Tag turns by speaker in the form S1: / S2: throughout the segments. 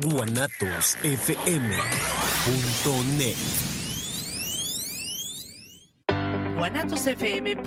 S1: guanatosfm.net.
S2: guanatosfm.net.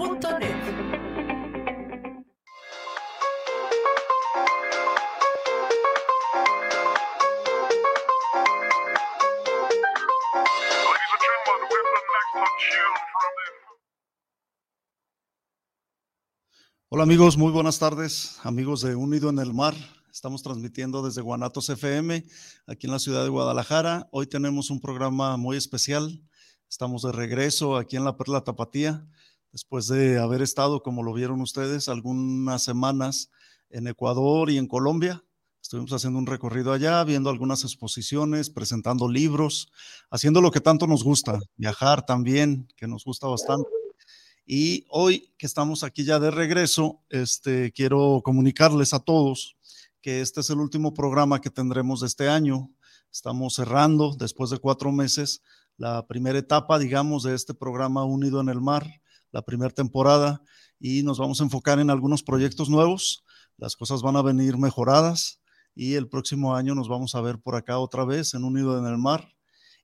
S3: Hola amigos, muy buenas tardes, amigos de Unido en el Mar. Estamos transmitiendo desde Guanatos FM, aquí en la ciudad de Guadalajara. Hoy tenemos un programa muy especial. Estamos de regreso aquí en la Perla Tapatía, después de haber estado, como lo vieron ustedes, algunas semanas en Ecuador y en Colombia. Estuvimos haciendo un recorrido allá, viendo algunas exposiciones, presentando libros, haciendo lo que tanto nos gusta, viajar también, que nos gusta bastante. Y hoy que estamos aquí ya de regreso, este, quiero comunicarles a todos que este es el último programa que tendremos de este año. Estamos cerrando, después de cuatro meses, la primera etapa, digamos, de este programa Unido en el Mar, la primera temporada, y nos vamos a enfocar en algunos proyectos nuevos. Las cosas van a venir mejoradas y el próximo año nos vamos a ver por acá otra vez en Unido en el Mar.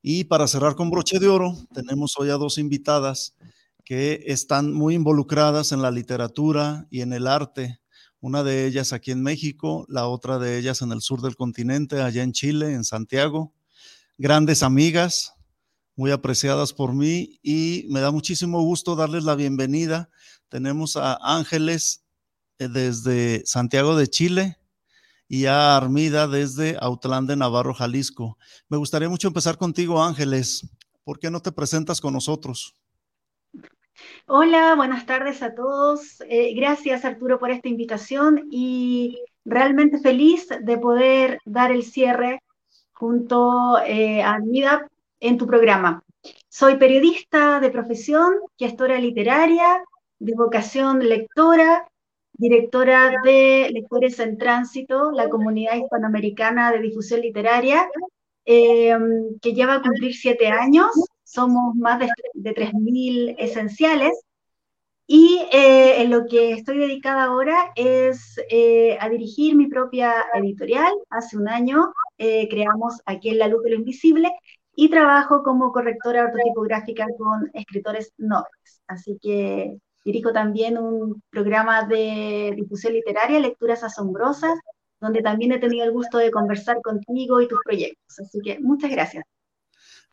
S3: Y para cerrar con broche de oro, tenemos hoy a dos invitadas que están muy involucradas en la literatura y en el arte una de ellas aquí en México, la otra de ellas en el sur del continente, allá en Chile, en Santiago. Grandes amigas, muy apreciadas por mí y me da muchísimo gusto darles la bienvenida. Tenemos a Ángeles eh, desde Santiago de Chile y a Armida desde Autlán de Navarro, Jalisco. Me gustaría mucho empezar contigo, Ángeles. ¿Por qué no te presentas con nosotros?
S4: Hola, buenas tardes a todos. Eh, gracias Arturo por esta invitación y realmente feliz de poder dar el cierre junto eh, a Mida en tu programa. Soy periodista de profesión, gestora literaria, de vocación lectora, directora de Lectores en Tránsito, la comunidad hispanoamericana de difusión literaria, eh, que lleva a cumplir siete años somos más de, de 3.000 esenciales. Y eh, en lo que estoy dedicada ahora es eh, a dirigir mi propia editorial. Hace un año eh, creamos aquí en La Luz de lo Invisible y trabajo como correctora ortotipográfica con escritores nobles. Así que dirijo también un programa de difusión literaria, Lecturas Asombrosas, donde también he tenido el gusto de conversar contigo y tus proyectos. Así que muchas gracias.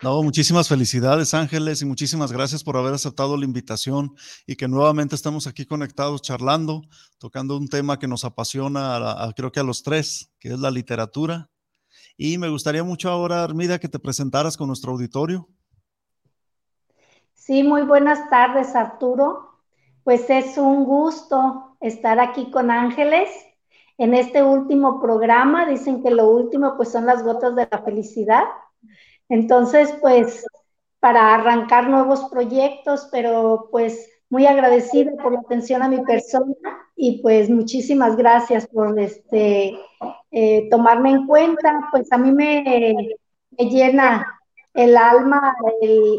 S3: No, muchísimas felicidades Ángeles y muchísimas gracias por haber aceptado la invitación y que nuevamente estamos aquí conectados charlando, tocando un tema que nos apasiona, creo que a los tres, que es la literatura. Y me gustaría mucho ahora, Armida, que te presentaras con nuestro auditorio.
S5: Sí, muy buenas tardes, Arturo. Pues es un gusto estar aquí con Ángeles en este último programa. Dicen que lo último pues son las gotas de la felicidad. Entonces, pues, para arrancar nuevos proyectos, pero pues muy agradecida por la atención a mi persona y pues muchísimas gracias por este eh, tomarme en cuenta. Pues a mí me, llena el alma el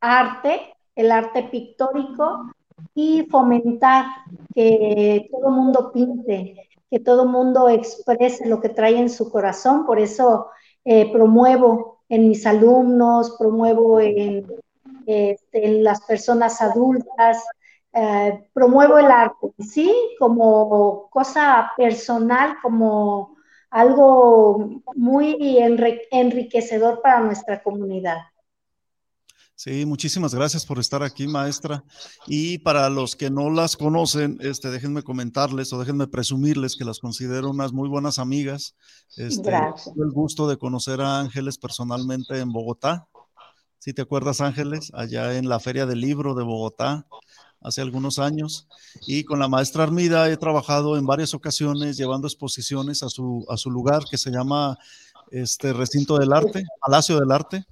S5: arte, el arte pictórico y fomentar que todo mundo pinte, que todo mundo exprese lo que trae en su corazón. Por eso eh, promuevo en mis alumnos, promuevo en, este, las personas adultas, eh, promuevo el arte, ¿sí? Como cosa personal, como algo muy enriquecedor para nuestra comunidad.
S3: Sí, muchísimas gracias por estar aquí, maestra. Y para los que no las conocen, este, déjenme comentarles o déjenme presumirles que las considero unas muy buenas amigas. Este, gracias. Tuve el gusto de conocer a Ángeles personalmente en Bogotá. si te acuerdas Ángeles, allá en la Feria del Libro de Bogotá hace algunos años. Y con la maestra Armida he trabajado en varias ocasiones llevando exposiciones a su, a su lugar que se llama este Recinto del Arte, Palacio del Arte.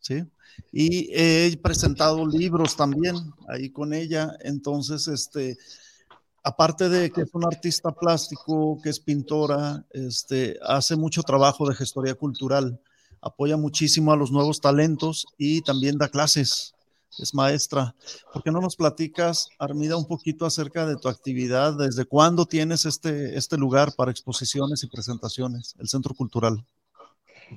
S3: ¿sí? Y he presentado libros también ahí con ella. Entonces, este, aparte de que es un artista plástico, que es pintora, este, hace mucho trabajo de gestoría cultural, apoya muchísimo a los nuevos talentos y también da clases es maestra. ¿Por qué no nos platicas, Armida, un poquito acerca de tu actividad? ¿Desde cuándo tienes este, este lugar para exposiciones y presentaciones, el Centro Cultural?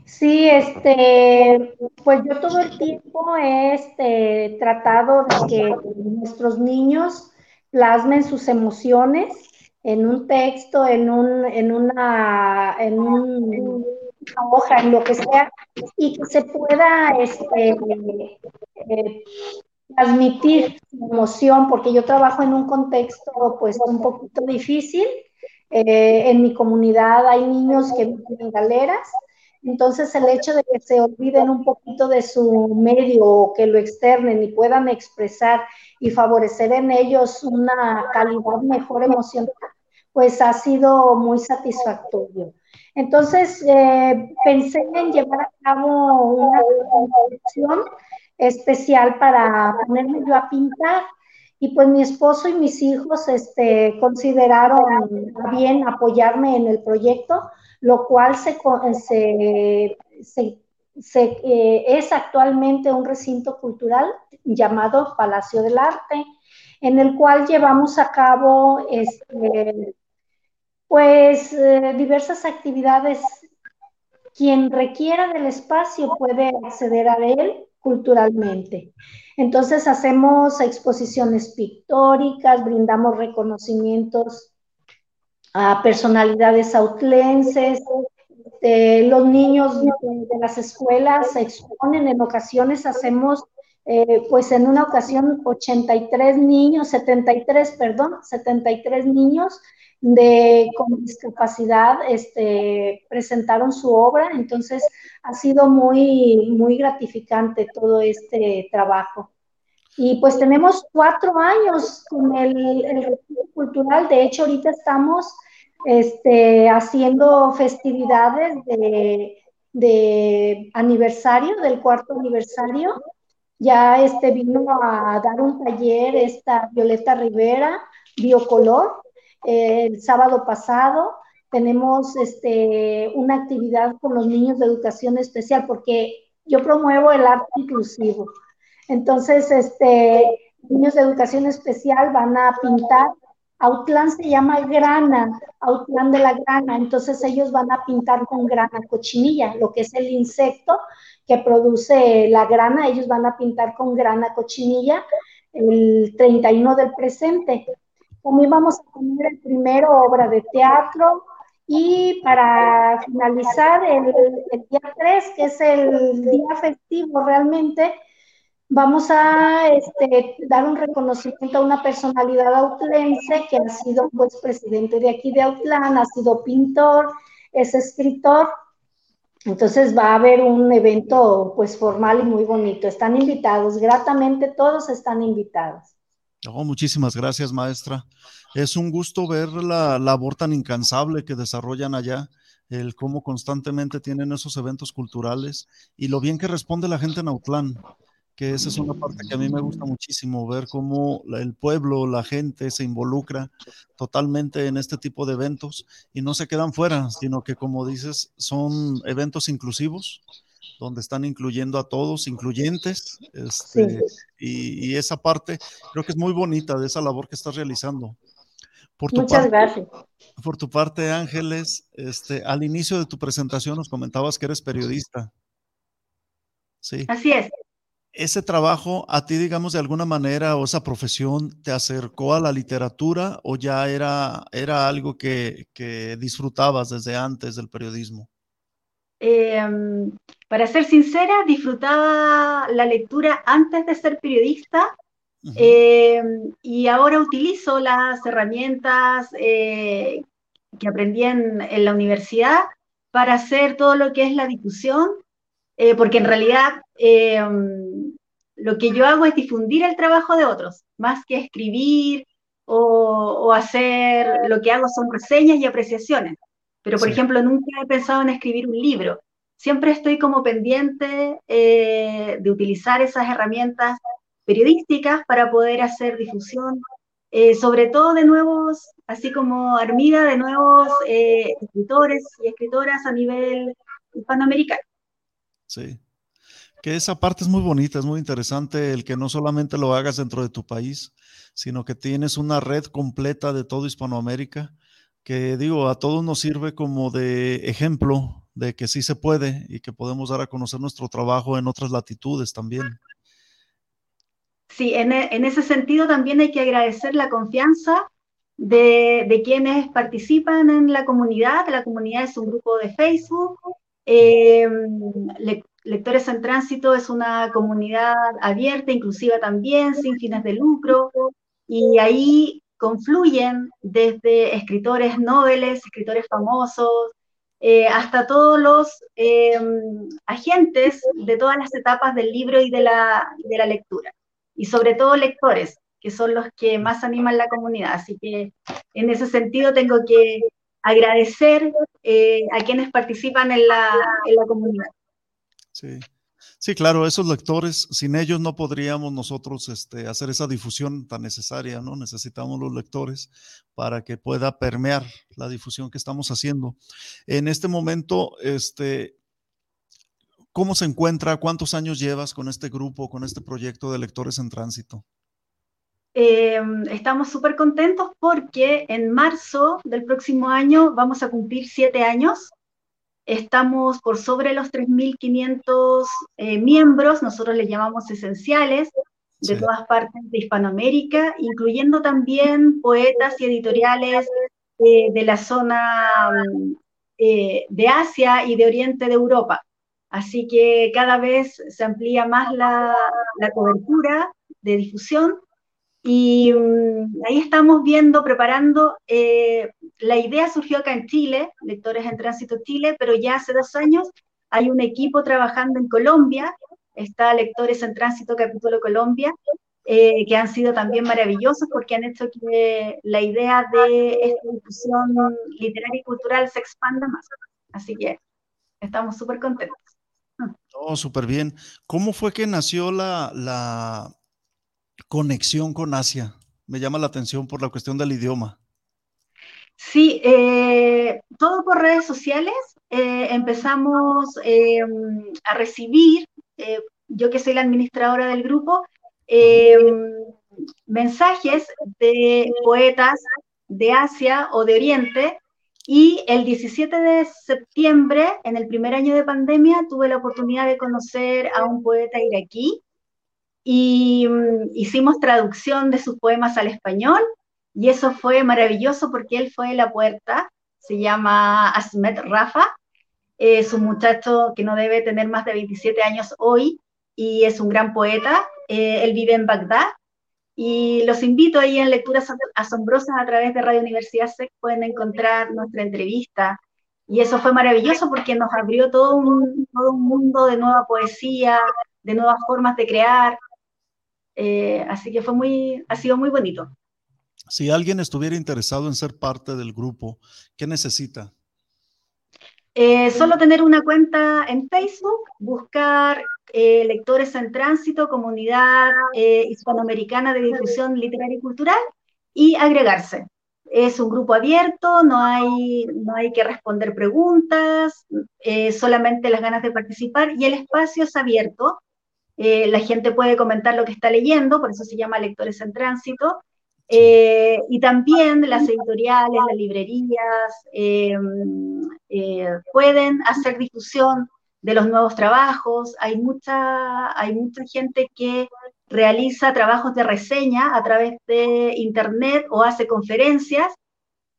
S5: Sí, este, pues yo todo el tiempo he este, tratado de que nuestros niños plasmen sus emociones en un texto, en un, en una, en un hoja, en lo que sea, y que se pueda este, eh, transmitir emoción, porque yo trabajo en un contexto pues un poquito difícil. Eh, en mi comunidad hay niños que viven en galeras, entonces el hecho de que se olviden un poquito de su medio o que lo externen y puedan expresar y favorecer en ellos una calidad mejor emocional, pues ha sido muy satisfactorio. Entonces, eh, pensé en llevar a cabo una producción especial para ponerme yo a pintar. Y pues mi esposo y mis hijos este, consideraron bien apoyarme en el proyecto, lo cual se, eh, es actualmente un recinto cultural llamado Palacio del Arte, en el cual llevamos a cabo este, pues eh, diversas actividades. Quien requiera del espacio puede acceder a él culturalmente. Entonces hacemos exposiciones pictóricas, brindamos reconocimientos personalidades autlenses, este, los niños de, las escuelas se exponen, en ocasiones hacemos, eh, pues en una ocasión 83 niños, 73, perdón, 73 niños de con discapacidad este, presentaron su obra, entonces ha sido muy, muy gratificante todo este trabajo. Y pues tenemos cuatro años con el, el cultural, de hecho ahorita estamos este, haciendo festividades de, aniversario, del cuarto aniversario. Ya este vino a dar un taller esta Violeta Rivera, Biocolor, el sábado pasado tenemos este, una actividad con los niños de educación especial porque yo promuevo el arte inclusivo. Entonces, este, niños de educación especial van a pintar. Autlán se llama grana, Autlán de la grana. Entonces ellos van a pintar con grana cochinilla, lo que es el insecto que produce la grana. Ellos van a pintar con grana cochinilla el 31 del presente. También vamos a poner el primero obra de teatro y para finalizar el, día 3, que es el día festivo realmente, vamos a este, dar un reconocimiento a una personalidad autlense que ha sido pues presidente de aquí de Autlán, ha sido pintor, es escritor. Entonces va a haber un evento pues formal y muy bonito. Están invitados, gratamente todos están invitados.
S3: Oh, muchísimas gracias, maestra. Es un gusto ver la labor tan incansable que desarrollan allá, el cómo constantemente tienen esos eventos culturales y lo bien que responde la gente en Autlán, que esa es una parte que a mí me gusta muchísimo, ver cómo el pueblo, la gente se involucra totalmente en este tipo de eventos y no se quedan fuera, sino que como dices, son eventos inclusivos donde están incluyendo a todos, incluyentes, este, y, esa parte creo que es muy bonita de esa labor que estás realizando.
S5: Por tu Muchas gracias.
S3: Por tu parte, Ángeles, este, al inicio de tu presentación nos comentabas que eres periodista.
S4: Sí. Así es.
S3: ¿Ese trabajo a ti, digamos, de alguna manera o esa profesión te acercó a la literatura o ya era, era algo que, que disfrutabas desde antes del periodismo?
S4: Em, para ser sincera, disfrutaba la lectura antes de ser periodista em, y ahora utilizo las herramientas eh, que aprendí en, la universidad para hacer todo lo que es la difusión eh, porque en realidad eh, lo que yo hago es difundir el trabajo de otros, más que escribir o, hacer, lo que hago son reseñas y apreciaciones. Pero, por ejemplo, nunca he pensado en escribir un libro. Siempre estoy como pendiente eh, de utilizar esas herramientas periodísticas para poder hacer difusión, sobre todo de nuevos, así como Armida, de nuevos escritores y escritoras a nivel hispanoamericano.
S3: Sí. Que esa parte es muy bonita, es muy interesante el que no solamente lo hagas dentro de tu país, sino que tienes una red completa de todo Hispanoamérica, que digo, a todos nos sirve como de ejemplo de que sí se puede y que podemos dar a conocer nuestro trabajo en otras latitudes también.
S4: Sí, en, e, ese sentido también hay que agradecer la confianza de, quienes participan en la comunidad. La comunidad es un grupo de Facebook eh, Lectores en Tránsito es una comunidad abierta, inclusiva también, sin fines de lucro, y ahí confluyen desde escritores noveles, escritores famosos, eh, hasta todos los em, agentes de todas las etapas del libro y de, la, de la lectura, y sobre todo lectores, que son los que más animan la comunidad. Así que en ese sentido tengo que agradecer eh, a quienes participan en la, comunidad.
S3: Sí. Sí, claro, esos lectores, sin ellos no podríamos nosotros este, hacer esa difusión tan necesaria, ¿no? Necesitamos los lectores para que pueda permear la difusión que estamos haciendo. En este momento, este, ¿cómo se encuentra? ¿Cuántos años llevas con este grupo, con este proyecto de lectores en tránsito?
S4: Eh, estamos súper contentos porque en marzo del próximo año vamos a cumplir siete años. Estamos por sobre los 3.500 eh, miembros, nosotros les llamamos esenciales, de todas partes de Hispanoamérica, incluyendo también poetas y editoriales eh, de la zona de Asia y de Oriente de Europa. Así que cada vez se amplía más la, la cobertura de difusión y mm, ahí estamos viendo, preparando, eh, la idea surgió acá en Chile, Lectores en Tránsito Chile, pero ya hace dos años hay un equipo trabajando en Colombia, está Lectores en Tránsito Capítulo Colombia, eh, que han sido también maravillosos porque han hecho que la idea de esta difusión literaria y cultural se expanda más. Así que estamos súper contentos.
S3: Oh, súper bien. ¿Cómo fue que nació la, conexión con Asia? Me llama la atención por la cuestión del idioma.
S4: Sí, eh, todo por redes sociales. Eh, empezamos eh, a recibir, yo que soy la administradora del grupo, mensajes de poetas de Asia o de Oriente. Y el 17 de septiembre, en el primer año de pandemia, tuve la oportunidad de conocer a un poeta iraquí y mm, hicimos traducción de sus poemas al español y eso fue maravilloso porque él fue la puerta, se llama Asmet Rafa, es un muchacho que no debe tener más de 27 años hoy y es un gran poeta, eh, él vive en Bagdad y los invito ahí en Lecturas Asombrosas a través de Radio Universidad SEC, pueden encontrar nuestra entrevista. Y eso fue maravilloso porque nos abrió todo un, todo un mundo de nueva poesía, de nuevas formas de crear, eh, así que fue muy, ha sido muy bonito.
S3: Si alguien estuviera interesado en ser parte del grupo, ¿qué necesita?
S4: Eh, solo tener una cuenta en Facebook, buscar eh, Lectores en Tránsito, Comunidad Hispanoamericana de Difusión Literaria y Cultural y agregarse. Es un grupo abierto, no hay, no hay que responder preguntas, solamente las ganas de participar y el espacio es abierto eh, la gente puede comentar lo que está leyendo, por eso se llama Lectores en Tránsito, eh, y también las editoriales, las librerías em, eh, pueden hacer difusión de los nuevos trabajos. Hay mucha, hay mucha gente que realiza trabajos de reseña a través de Internet o hace conferencias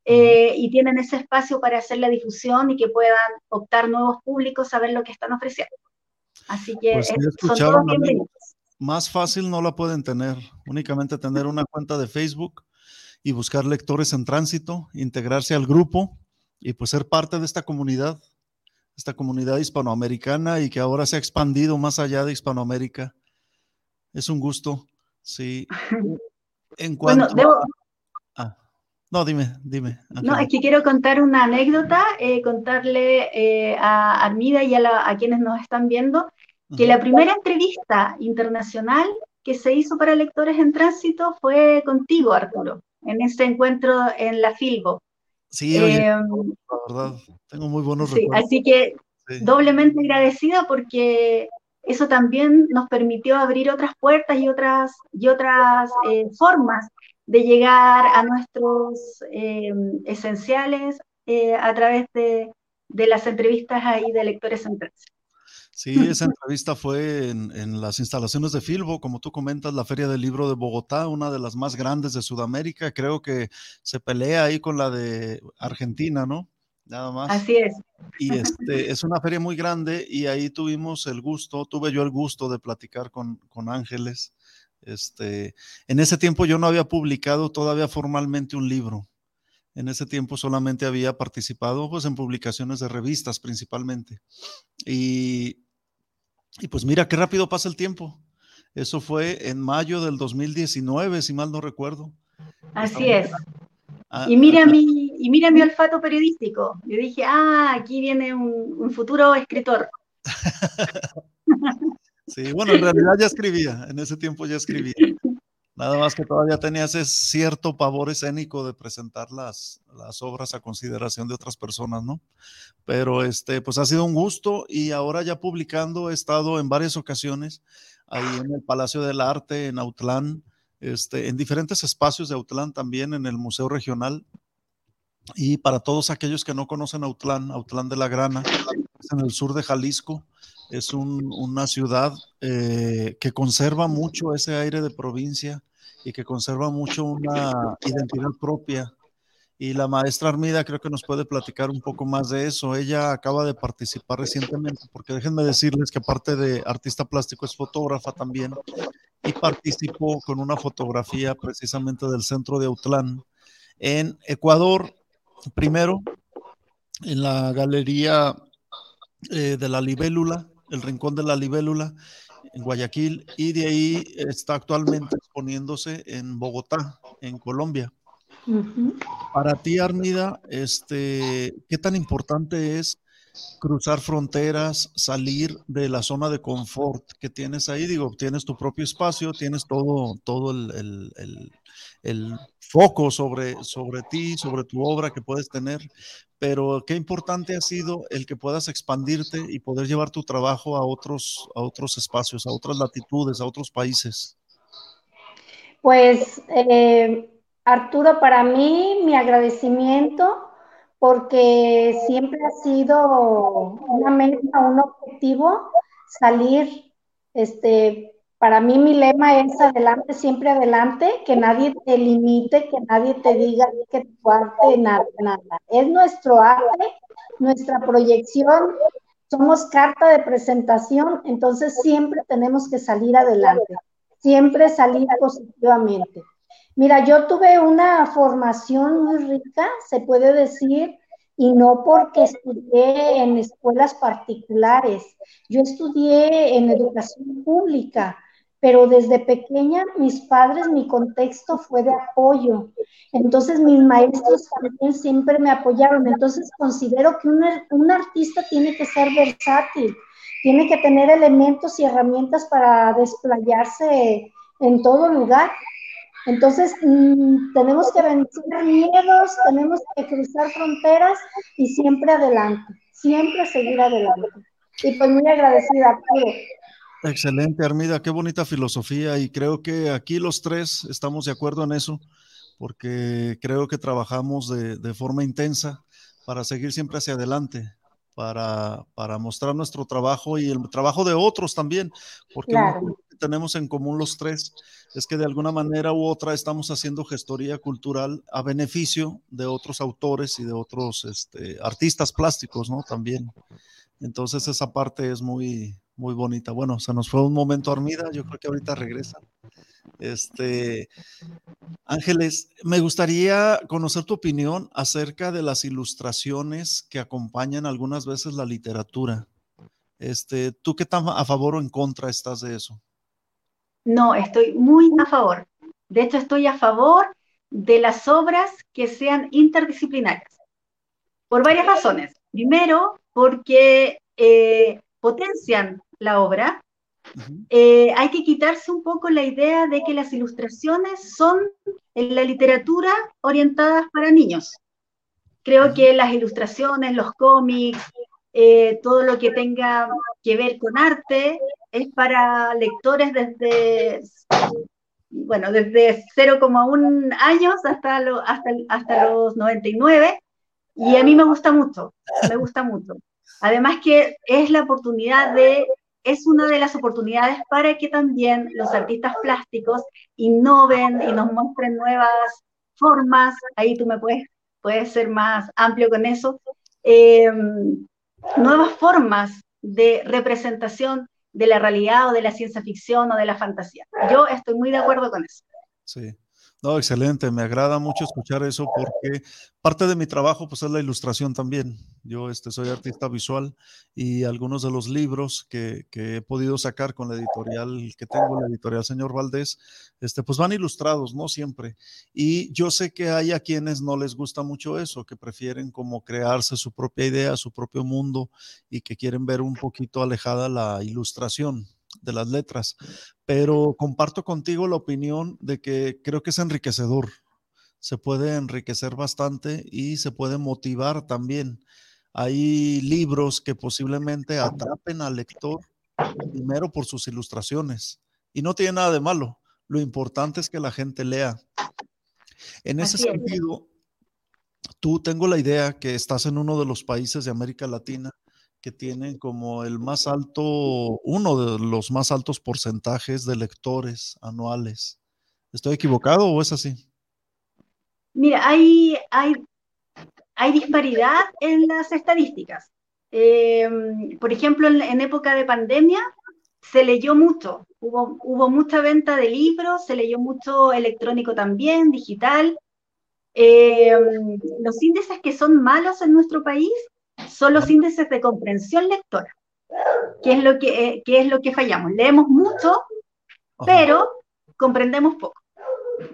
S4: y tienen ese espacio para hacer la difusión y que puedan optar nuevos públicos a ver lo que están ofreciendo. Así que pues son
S3: Más fácil no la pueden tener, únicamente tener una cuenta de Facebook y buscar lectores en tránsito, integrarse al grupo y pues ser parte de esta comunidad. esta comunidad hispanoamericana y que ahora se ha expandido más allá de Hispanoamérica. Es un gusto, sí.
S4: En cuanto
S3: ah, no, dime, dime.
S4: No, es que quiero contar una anécdota, eh, contarle eh, a Armida y a, quienes nos están viendo que la primera entrevista internacional que se hizo para lectores en tránsito fue contigo, Arturo, en ese encuentro en la Filbo.
S3: Sí, oye, em, la verdad, tengo muy buenos sí,
S4: Así que doblemente agradecida porque eso también nos permitió abrir otras puertas y otras, y otras eh, formas de llegar a nuestros em, esenciales eh, a través de, de, las entrevistas ahí de lectores en tránsito.
S3: Sí, esa entrevista fue en, las instalaciones de Filbo, como tú comentas, la Feria del Libro de Bogotá, una de las más grandes de Sudamérica. Creo que se pelea ahí con la de Argentina, ¿no? Nada más.
S4: Así es.
S3: Y este, es una feria muy grande y ahí tuvimos el gusto, tuve yo el gusto de platicar con, con Ángeles. Este, en ese tiempo yo no había publicado todavía formalmente un libro. En ese tiempo solamente había participado pues, en publicaciones de revistas principalmente. Y y pues mira qué rápido pasa el tiempo. Eso fue en mayo del 2019, si mal no recuerdo.
S4: Así es. Ah, y mira, mi, y mira mi olfato periodístico. Yo dije, ah, aquí viene un, futuro escritor.
S3: sí, bueno, en realidad ya escribía, en ese tiempo ya escribía. Nada más que todavía tenía ese cierto pavor escénico de presentar las, obras a consideración de otras personas, ¿no? Pero este, pues ha sido un gusto y ahora ya publicando he estado en varias ocasiones ahí en el Palacio del Arte, en Autlán, este, en diferentes espacios de Autlán también, en el Museo Regional. Y para todos aquellos que no conocen Autlán, Autlán de la Grana, en el sur de Jalisco, es una ciudad eh, que conserva mucho ese aire de provincia, y que conserva mucho una identidad propia. Y la maestra Armida creo que nos puede platicar un poco más de eso. Ella acaba de participar recientemente, porque déjenme decirles que aparte de artista plástico es fotógrafa también, y participó con una fotografía precisamente del centro de Autlán en Ecuador, primero en la galería eh, de la libélula, el rincón de la libélula, en Guayaquil y de ahí está actualmente exponiéndose en Bogotá, en Colombia. Para ti, Armida, este, ¿qué tan importante es cruzar fronteras, salir de la zona de confort que tienes ahí? Digo, tienes tu propio espacio, tienes todo, todo el, el foco sobre, sobre ti, sobre tu obra que puedes tener, pero qué importante ha sido el que puedas expandirte y poder llevar tu trabajo a otros, a otros espacios, a otras latitudes, a otros países.
S5: Pues, eh, Arturo, para mí, mi agradecimiento, porque siempre ha sido una meta, un objetivo, salir, este, para mí mi lema es adelante, siempre adelante, que nadie te limite, que nadie te diga que tu arte, nada, nada. Es nuestro arte, nuestra proyección, somos carta de presentación, entonces siempre tenemos que salir adelante, siempre salir positivamente. Mira, yo tuve una formación muy rica, se puede decir, y no porque estudié en escuelas particulares. Yo estudié en educación pública pero desde pequeña mis padres, mi contexto fue de apoyo. Entonces mis maestros también siempre me apoyaron. Entonces considero que un, artista tiene que ser versátil, tiene que tener elementos y herramientas para desplayarse en todo lugar. Entonces, mm, tenemos que vencer miedos, tenemos que cruzar fronteras y siempre adelante, siempre seguir adelante. Y pues muy agradecida.
S3: Excelente, Armida, qué bonita filosofía y creo que aquí los tres estamos de acuerdo en eso, porque creo que trabajamos de, forma intensa para seguir siempre hacia adelante, para, para, mostrar nuestro trabajo y el trabajo de otros también, porque lo que tenemos en común los tres es que de alguna manera u otra estamos haciendo gestoría cultural a beneficio de otros autores y de otros este, artistas plásticos, ¿no? También. Entonces esa parte es muy, muy bonita. Bueno, se nos fue un momento Armida, yo creo que ahorita regresa. Este, Ángeles, me gustaría conocer tu opinión acerca de las ilustraciones que acompañan algunas veces la literatura. Este, ¿Tú qué tan a favor o en contra estás de eso?
S4: No, estoy muy a favor. De hecho, estoy a favor de las obras que sean interdisciplinarias, por varias razones. Primero, porque eh, potencian la obra. Eh, hay que quitarse un poco la idea de que las ilustraciones son en la literatura orientadas para niños. Creo que las ilustraciones, los cómics, eh, todo lo que tenga que ver con arte es para lectores desde, bueno, desde 0,1 años hasta, hasta, hasta los 99 y a mí me gusta mucho, me gusta mucho. Además que es la oportunidad de, es una de las oportunidades para que también los artistas plásticos innoven y nos muestren nuevas formas, ahí tú me puedes, puedes ser más amplio con eso, em, nuevas formas de representación de la realidad o de la ciencia ficción o de la fantasía. Yo estoy muy de acuerdo con eso.
S3: Sí. No, excelente, me agrada mucho escuchar eso porque parte de mi trabajo pues es la ilustración también. Yo este, soy artista visual y algunos de los libros que, que, he podido sacar con la editorial que tengo, la editorial Señor Valdés, este, pues van ilustrados, ¿no? Siempre. Y yo sé que hay a quienes no les gusta mucho eso, que prefieren como crearse su propia idea, su propio mundo y que quieren ver un poquito alejada la ilustración de las letras, pero comparto contigo la opinión de que creo que es enriquecedor. Se puede enriquecer bastante y se puede motivar también. Hay libros que posiblemente atrapen al lector primero por sus ilustraciones y no tiene nada de malo. Lo importante es que la gente lea. En ese sentido, tú tengo la idea que estás en uno de los países de América Latina que tienen como el más alto, uno de los más altos porcentajes de lectores anuales. ¿Estoy equivocado o es así?
S4: Mira, hay, hay, hay disparidad en las estadísticas. Em, por ejemplo, en, época de pandemia se leyó mucho, hubo, hubo mucha venta de libros, se leyó mucho electrónico también, digital. Em, los índices que son malos en nuestro país son los índices de comprensión lectora, que es lo que, eh, es lo que fallamos. Leemos mucho, pero comprendemos poco.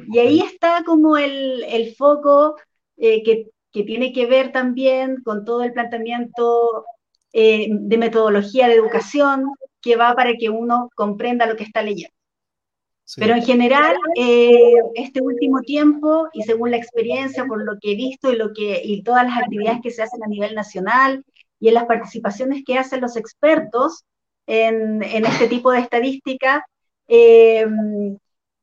S4: Y ahí está como el, el foco eh, que, que, tiene que ver también con todo el planteamiento eh, de metodología de educación que va para que uno comprenda lo que está leyendo. Pero en general, eh, este último tiempo, y según la experiencia, por lo que he visto y, lo que, y todas las actividades que se hacen a nivel nacional y en las participaciones que hacen los expertos en, en este tipo de estadística, eh,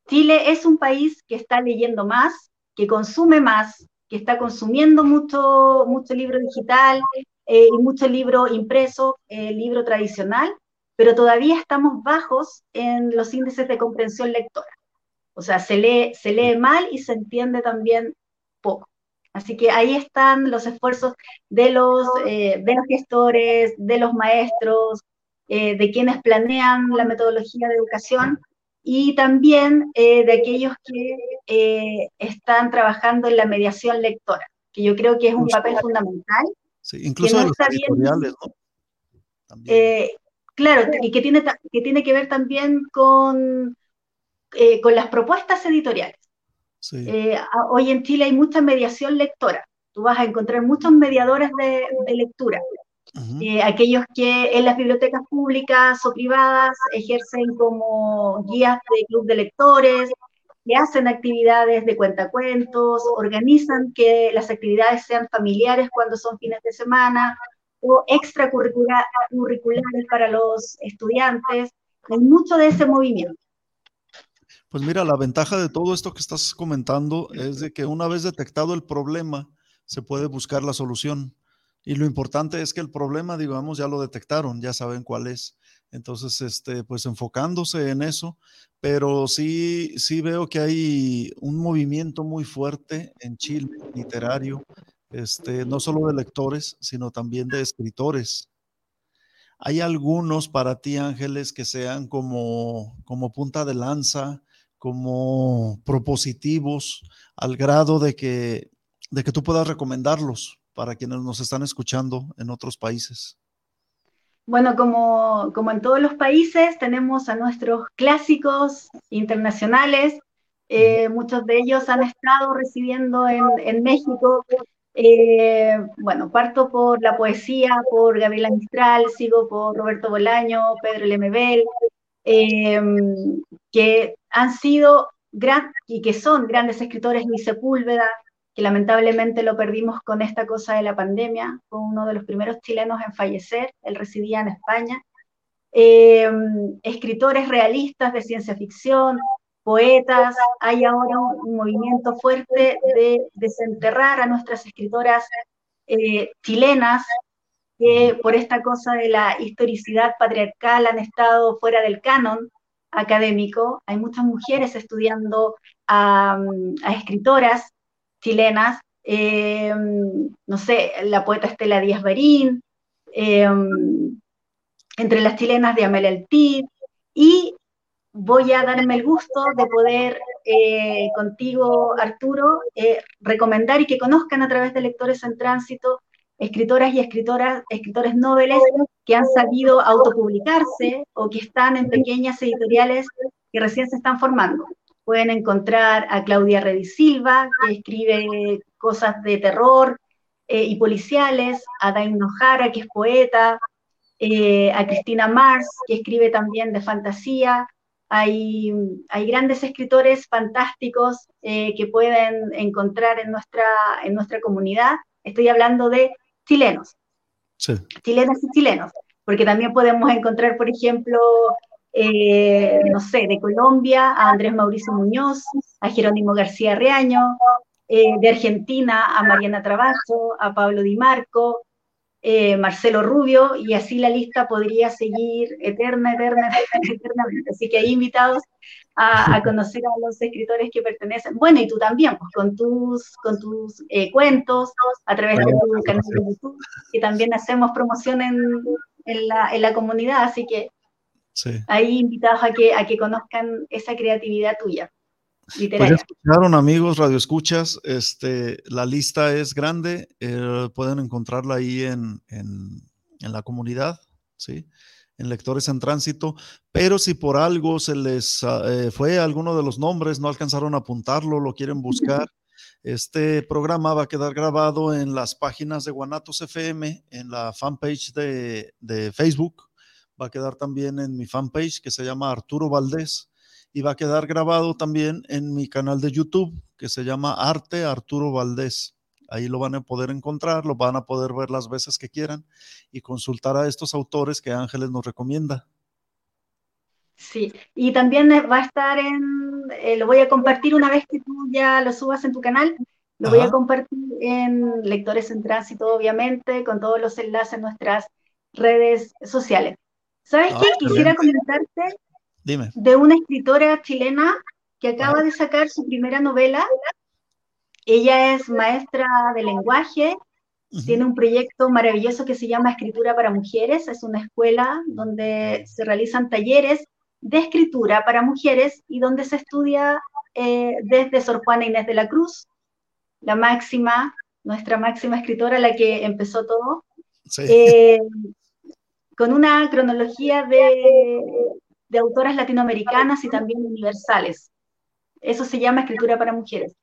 S4: Chile es un país que está leyendo más, que consume más, que está consumiendo mucho, mucho libro digital eh, y mucho libro impreso, libro tradicional, pero todavía estamos bajos en los índices de comprensión lectora. O sea, se lee, se lee mal y se entiende también poco. Así que ahí están los esfuerzos de los, eh, de los gestores, de los maestros, eh, de quienes planean la metodología de educación y también eh, de aquellos que están trabajando en la mediación lectora, que yo creo que es un papel fundamental.
S3: Sí, incluso de los editoriales, ¿no?
S4: También. Claro, y que tiene, que tiene que ver también con, eh, con las propuestas editoriales. Eh, hoy en Chile hay mucha mediación lectora. Tú vas a encontrar muchos mediadores de, lectura. Eh, aquellos que en las bibliotecas públicas o privadas ejercen como guías de club de lectores, que hacen actividades de cuentacuentos, organizan que las actividades sean familiares cuando son fines de semana, o extracurriculares para los estudiantes. Hay mucho de ese movimiento.
S3: Pues mira, la ventaja de todo esto que estás comentando es de que una vez detectado el problema, se puede buscar la solución. Y lo importante es que el problema, digamos, ya lo detectaron, ya saben cuál es. Entonces, este, pues enfocándose en eso, pero sí, sí veo que hay un movimiento muy fuerte en Chile, literario, este, no solo de lectores, sino también de escritores. ¿Hay algunos para ti, Ángeles, que sean como, como punta de lanza, como propositivos al grado de que, de que tú puedas recomendarlos para quienes nos están escuchando en otros países?
S4: Bueno, como, como en todos los países, tenemos a nuestros clásicos internacionales. Eh, muchos de ellos han estado residiendo en, en México. Eh, bueno, parto por la poesía, por Gabriela Mistral, sigo por Roberto Bolaño, Pedro Lemebel, eh, que han sido gran, y que son grandes escritores, Luis Sepúlveda, que lamentablemente lo perdimos con esta cosa de la pandemia, fue uno de los primeros chilenos en fallecer, él residía en España. Eh, escritores realistas de ciencia ficción, poetas, hay ahora un, movimiento fuerte de desenterrar a nuestras escritoras eh, chilenas que por esta cosa de la historicidad patriarcal han estado fuera del canon académico. Hay muchas mujeres estudiando a escritoras chilenas, eh, no sé, la poeta Estela Díaz Barín, eh, entre las chilenas de Amel El y voy a darme el gusto de poder eh, contigo, Arturo, recomendar y que conozcan a través de Lectores en Tránsito escritoras y escritoras, escritores noveles que han sabido autopublicarse o que están en pequeñas editoriales que recién se están formando. Pueden encontrar a Claudia Redisilva, que escribe cosas de terror eh, y policiales, a Dain Nojara, que es poeta, eh, a Cristina Mars, que escribe también de fantasía. Hay, hay grandes escritores fantásticos eh, que pueden encontrar en nuestra, en nuestra comunidad. Estoy hablando de chilenos. Sí. Chilenas y chilenos, porque también podemos encontrar, por ejemplo, eh, no sé, de Colombia a Andrés Mauricio Muñoz, a Jerónimo García Reaño, eh, de Argentina a Mariana Trabajo, a Pablo Di Marco, eh, Marcelo Rubio, y así la lista podría seguir eterna, eterna, eternamente. Así que hay invitados a, conocer a los escritores que pertenecen. Bueno, y tú también, pues con tus, con tus cuentos, a través de tu canal de YouTube, que también hacemos promoción en, en, la, en la comunidad, así que Ahí invitados a que, a que conozcan esa creatividad tuya.
S3: Pues. Pues escucharon amigos, radio escuchas, este, la lista es grande, eh, pueden encontrarla ahí en, en, en, la comunidad, ¿sí? en Lectores en Tránsito, pero si por algo se les ah, eh, fue alguno de los nombres, no alcanzaron a apuntarlo, lo quieren buscar, este programa va a quedar grabado en las páginas de Guanatos FM, en la fanpage de, de Facebook, va a quedar también en mi fanpage que se llama Arturo Valdés y va a quedar grabado también en mi canal de YouTube que se llama Arte Arturo Valdés. Ahí lo van a poder encontrar, lo van a poder ver las veces que quieran y consultar a estos autores que Ángeles nos recomienda.
S4: Sí, y también va a estar en, eh, lo voy a compartir una vez que tú ya lo subas en tu canal, lo voy a compartir en Lectores en Tránsito, obviamente, con todos los enlaces en nuestras redes sociales. ¿Sabes ah, qué? Quisiera comentarte de una escritora chilena que acaba de sacar su primera novela. Ella es maestra de lenguaje, tiene un proyecto maravilloso que se llama Escritura para Mujeres. Es una escuela donde se realizan talleres de escritura para mujeres y donde se estudia eh, desde Sor Juana Inés de la Cruz, la máxima, nuestra máxima escritora, la que empezó todo. Sí. Eh, con una cronología de, autoras latinoamericanas y también universales. Eso se llama escritura para mujeres.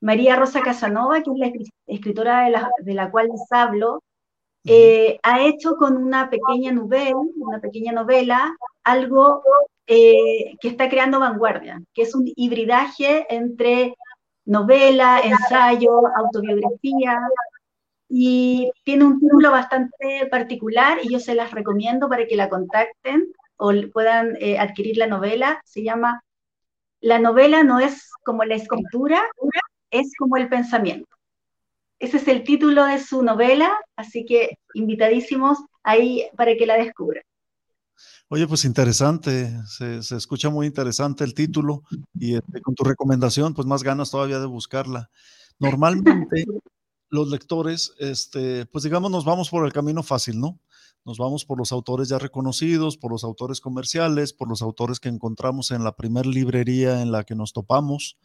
S4: María Rosa Casanova, que es la escritora de la, cual les hablo, eh, ha hecho con una pequeña novela, una pequeña novela, algo eh, que está creando vanguardia, que es un hibridaje entre novela, ensayo, autobiografía, y tiene un título bastante particular y yo se las recomiendo para que la contacten o puedan eh, adquirir la novela. Se llama La novela no es como la escritura, es como el pensamiento. Ese es el título de su novela, así que invitadísimos ahí para que la descubran.
S3: Oye, pues interesante, se, se, escucha muy interesante el título y este, con tu recomendación, pues más ganas todavía de buscarla. Normalmente los lectores, este, pues digamos, nos vamos por el camino fácil, ¿no? Nos vamos por los autores ya reconocidos, por los autores comerciales, por los autores que encontramos en la primer librería en la que nos topamos.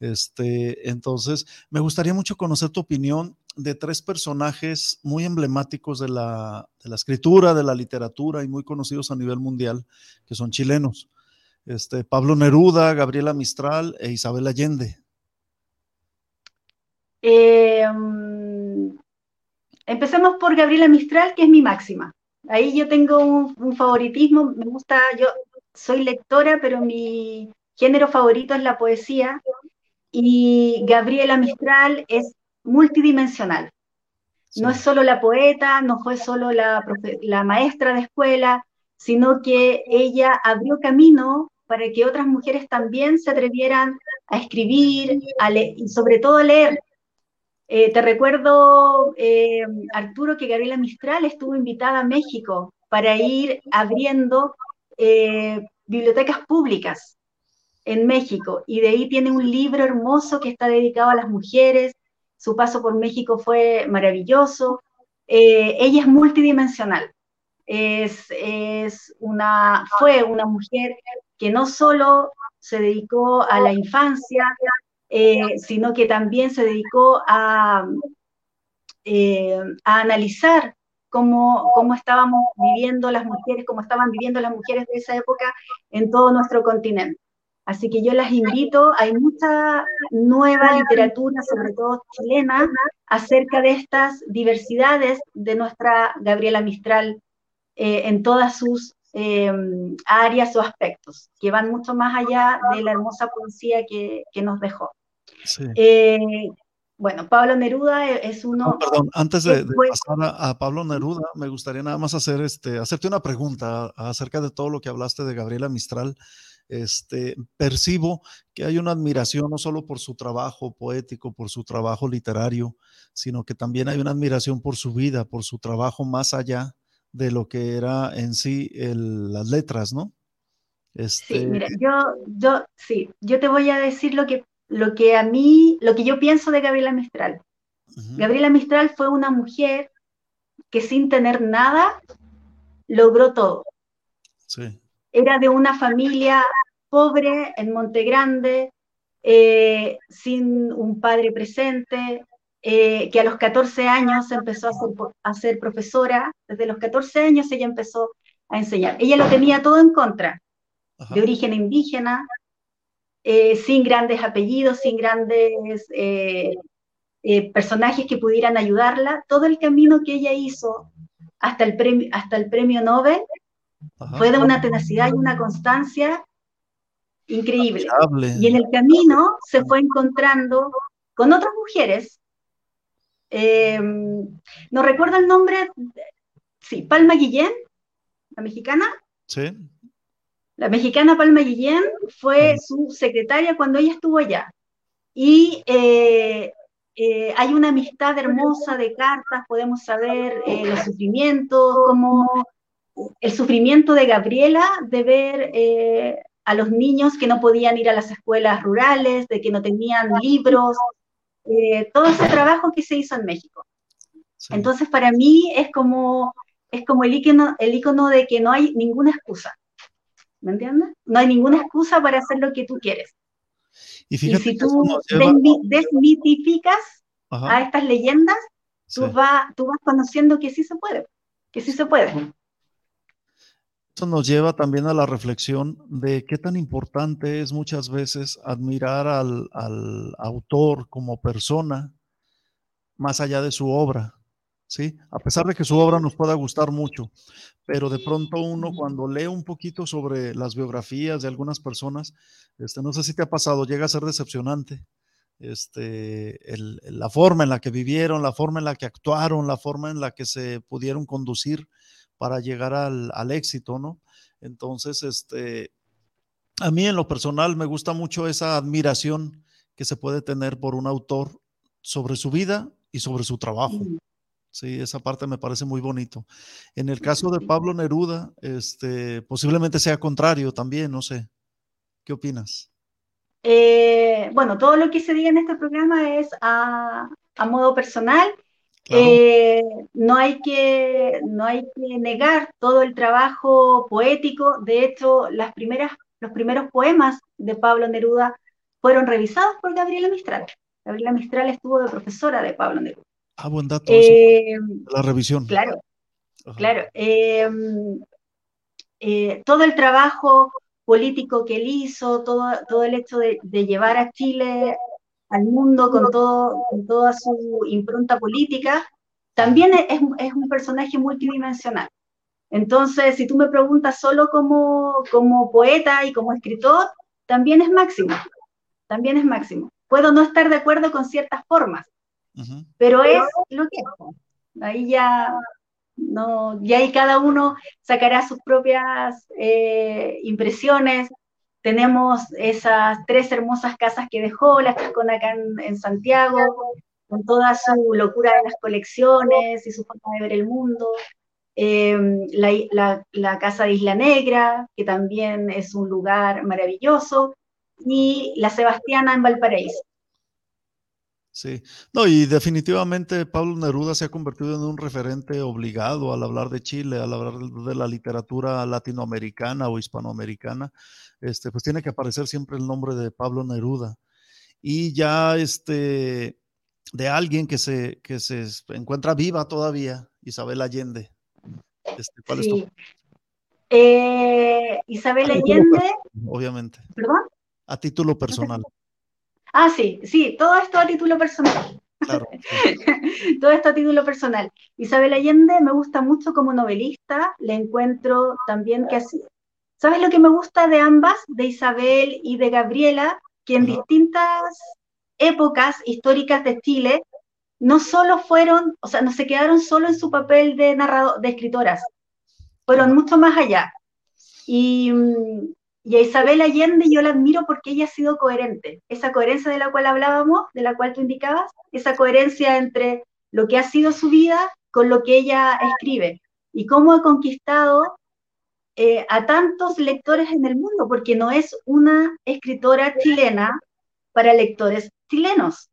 S3: Este, entonces, me gustaría mucho conocer tu opinión de tres personajes muy emblemáticos de la, escritura, de la literatura y muy conocidos a nivel mundial, que son chilenos. Este, Pablo Neruda, Gabriela Mistral e Isabel Allende.
S4: Eh, empecemos por Gabriela Mistral, que es mi máxima. Ahí yo tengo un, favoritismo, me gusta, yo soy lectora, pero mi género favorito es la poesía y Gabriela Mistral es multidimensional. No es solo la poeta, no fue solo la, la maestra de escuela, sino que ella abrió camino para que otras mujeres también se atrevieran a escribir a y sobre todo a leer. Eh, te recuerdo, eh, Arturo, que Gabriela Mistral estuvo invitada a México para ir abriendo eh, bibliotecas públicas en México y de ahí tiene un libro hermoso que está dedicado a las mujeres. Su paso por México fue maravilloso. ella es multidimensional. Es, una, fue una mujer que no solo se dedicó a la infancia, eh, sino que también se dedicó a, eh, a analizar cómo, cómo, estábamos viviendo las mujeres, cómo estaban viviendo las mujeres de esa época en todo nuestro continente. Así que yo las invito, hay mucha nueva literatura, sobre todo chilena, acerca de estas diversidades de nuestra Gabriela Mistral eh, en todas sus áreas o aspectos, que van mucho más allá de la hermosa poesía que, que nos dejó. Eh, bueno, Pablo Neruda e-, es uno.
S3: perdón, antes de, pasar a, Pablo Neruda, me gustaría nada más hacer este, hacerte una pregunta acerca de todo lo que hablaste de Gabriela Mistral. Este, percibo que hay una admiración no solo por su trabajo poético, por su trabajo literario, sino que también hay una admiración por su vida, por su trabajo más allá de lo que era en sí las letras, ¿no?
S4: Este... Sí, mira, yo, yo, sí, yo te voy a decir lo que lo que a mí, lo que yo pienso de Gabriela Mistral. Gabriela Mistral fue una mujer que sin tener nada logró todo. Era de una familia pobre en Monte Grande, eh, sin un padre presente, eh, que a los 14 años empezó a ser, a ser, profesora, desde los 14 años ella empezó a enseñar. Ella lo tenía todo en contra, de origen indígena, eh, sin grandes apellidos, sin grandes eh, eh, personajes que pudieran ayudarla. Todo el camino que ella hizo hasta el premio, hasta el premio Nobel fue de una tenacidad y una constancia increíble. Y en el camino se fue encontrando con otras mujeres. No recuerdo el nombre, sí, Palma Guillén, la mexicana.
S3: Sí.
S4: La mexicana Palma Guillén fue su secretaria cuando ella estuvo allá. Y eh, eh, hay una amistad hermosa de cartas, podemos saber eh, los sufrimientos, como el sufrimiento de Gabriela de ver a los niños que no podían ir a las escuelas rurales, de que no tenían libros, todo ese trabajo que se hizo en México. Entonces, para mí es como, es como el, icono, el icono de que no hay ninguna excusa. ¿me entiendes? No hay ninguna excusa para hacer lo que tú quieres. Y, si tú desmitificas a estas leyendas, tú, vas conociendo que sí se puede, que sí se puede.
S3: Eso nos lleva también a la reflexión de qué tan importante es muchas veces admirar al, al autor como persona más allá de su obra. ¿sí? A pesar de que su obra nos pueda gustar mucho, pero de pronto uno cuando lee un poquito sobre las biografías de algunas personas, este, no sé si te ha pasado, llega a ser decepcionante. Este, la forma en la que vivieron, la forma en la que actuaron, la forma en la que se pudieron conducir para llegar al, al éxito, ¿no? Entonces, este, a mí en lo personal me gusta mucho esa admiración que se puede tener por un autor sobre su vida y sobre su trabajo. Sí, esa parte me parece muy bonito. En el caso de Pablo Neruda, este, posiblemente sea contrario también, no sé. ¿Qué opinas?
S4: Eh, bueno, todo lo que se diga en este programa es a, modo personal Eh, no, hay que, no hay que negar todo el trabajo poético. De hecho, las primeras, los primeros poemas de Pablo Neruda fueron revisados por Gabriela Mistral. Gabriela Mistral estuvo de profesora de Pablo Neruda.
S3: Ah, buen dato. Eh, la revisión.
S4: Claro, claro. Eh, todo el trabajo político que él hizo, todo, todo el hecho de, de llevar a Chile al mundo con, todo, con toda su impronta política, también es, es, un personaje multidimensional. Entonces, si tú me preguntas solo como, como poeta y como escritor, también es máximo, también es máximo. Puedo no estar de acuerdo con ciertas formas, pero es lo que es. Ahí ya, no, y ahí cada uno sacará sus propias eh, impresiones, tenemos esas tres hermosas casas que dejó, las con acá en, Santiago, con toda su locura de las colecciones y su forma de ver el mundo. Em, la, casa de Isla Negra, que también es un lugar maravilloso, y la Sebastiana en Valparaíso.
S3: Sí, no, y definitivamente Pablo Neruda se ha convertido en un referente obligado al hablar de Chile, al hablar de la literatura latinoamericana o hispanoamericana este, pues tiene que aparecer siempre el nombre de Pablo Neruda. Y ya este, de alguien que se, que se encuentra viva todavía, Isabel Allende. Este, ¿Cuál es tu...
S4: Eh, Isabel Allende.
S3: Obviamente.
S4: ¿Perdón?
S3: A título personal.
S4: Ah, sí, sí, todo esto a título personal. Claro. todo esto a título personal. Isabel Allende me gusta mucho como novelista, le encuentro también que así, ¿Sabes lo que me gusta de ambas, de Isabel y de Gabriela? Que en distintas épocas históricas de Chile, no solo fueron, o sea, no se quedaron solo en su papel de narrador, de escritoras, fueron mucho más allá. Y, y, a Isabel Allende yo la admiro porque ella ha sido coherente. Esa coherencia de la cual hablábamos, de la cual tú indicabas, esa coherencia entre lo que ha sido su vida con lo que ella escribe y cómo ha conquistado eh, a tantos lectores en el mundo, porque no es una escritora chilena para lectores chilenos.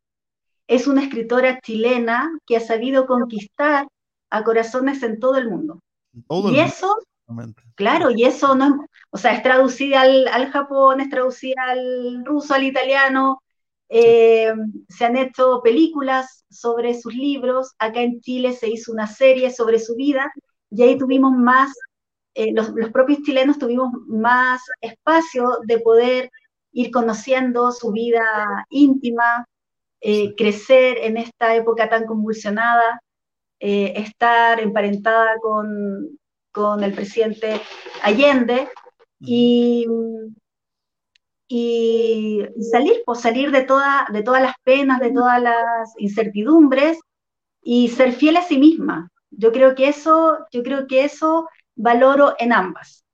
S4: Es una escritora chilena que ha sabido conquistar a corazones en todo el mundo. y eso, claro, y eso no o sea, es traducida al, al Japón, es traducida al ruso, al italiano, eh, se han hecho películas sobre sus libros, acá en Chile se hizo una serie sobre su vida y ahí tuvimos más eh, los, propios chilenos tuvimos más espacio de poder ir conociendo su vida íntima, eh, crecer en esta época tan convulsionada, estar emparentada con, con, el presidente Allende y, y, salir, pues salir de, toda, de todas las penas, de todas las incertidumbres y ser fiel a sí misma. Yo creo que eso, yo creo que eso valoro en ambas.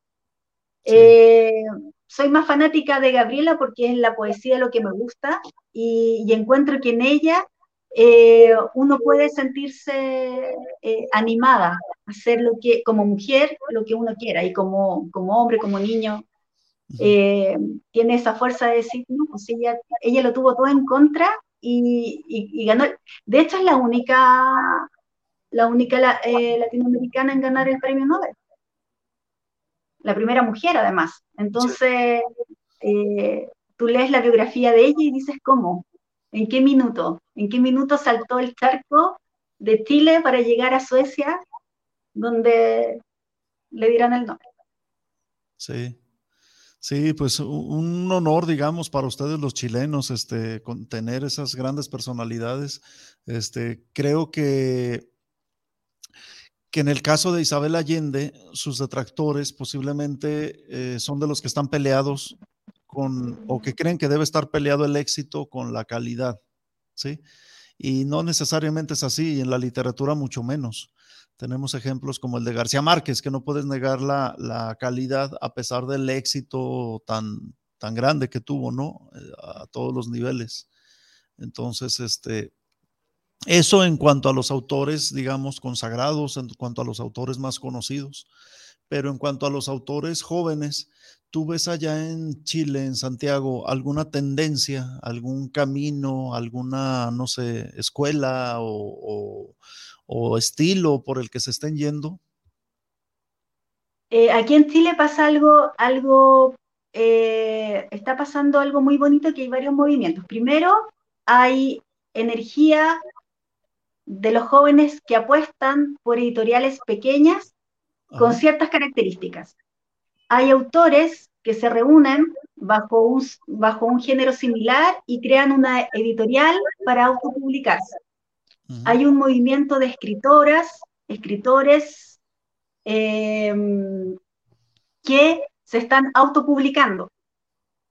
S4: Eh, soy más fanática de Gabriela porque es la poesía lo que me gusta y, encuentro que en ella eh, uno puede sentirse eh, animada a hacer lo que, como mujer, lo que uno quiera y como, como hombre, como niño. tiene esa fuerza de decir, no, pues ella, ella lo tuvo todo en contra y, y ganó. De hecho, es la única, la única latinoamericana en ganar el premio Nobel la primera mujer además. Entonces, eh, tú lees la biografía de ella y dices, ¿cómo? ¿En qué minuto? ¿En qué minuto saltó el charco de Chile para llegar a Suecia, donde le dieran el nombre?
S3: Sí. Sí, pues un honor, digamos, para ustedes los chilenos, este, tener esas grandes personalidades. Este, creo que que en el caso de Isabel Allende, sus detractores posiblemente eh, son de los que están peleados con, o que creen que debe estar peleado el éxito con la calidad, ¿sí? Y no necesariamente es así, y en la literatura mucho menos. Tenemos ejemplos como el de García Márquez, que no puedes negar la, la calidad a pesar del éxito tan, tan grande que tuvo, ¿no? Eh, a todos los niveles. Entonces, este, eso en cuanto a los autores, digamos, consagrados, en cuanto a los autores más conocidos. Pero en cuanto a los autores jóvenes, ¿tú ves allá en Chile, en Santiago, alguna tendencia, algún camino, alguna, no sé, escuela o, estilo por el que se estén yendo?
S4: Eh, aquí en Chile pasa algo, algo eh, está pasando algo muy bonito que hay varios movimientos. Primero, hay energía de los jóvenes que apuestan por editoriales pequeñas con ciertas características. Hay autores que se reúnen bajo un, bajo un género similar y crean una editorial para autopublicarse. Hay un movimiento de escritoras, escritores em, que se están autopublicando,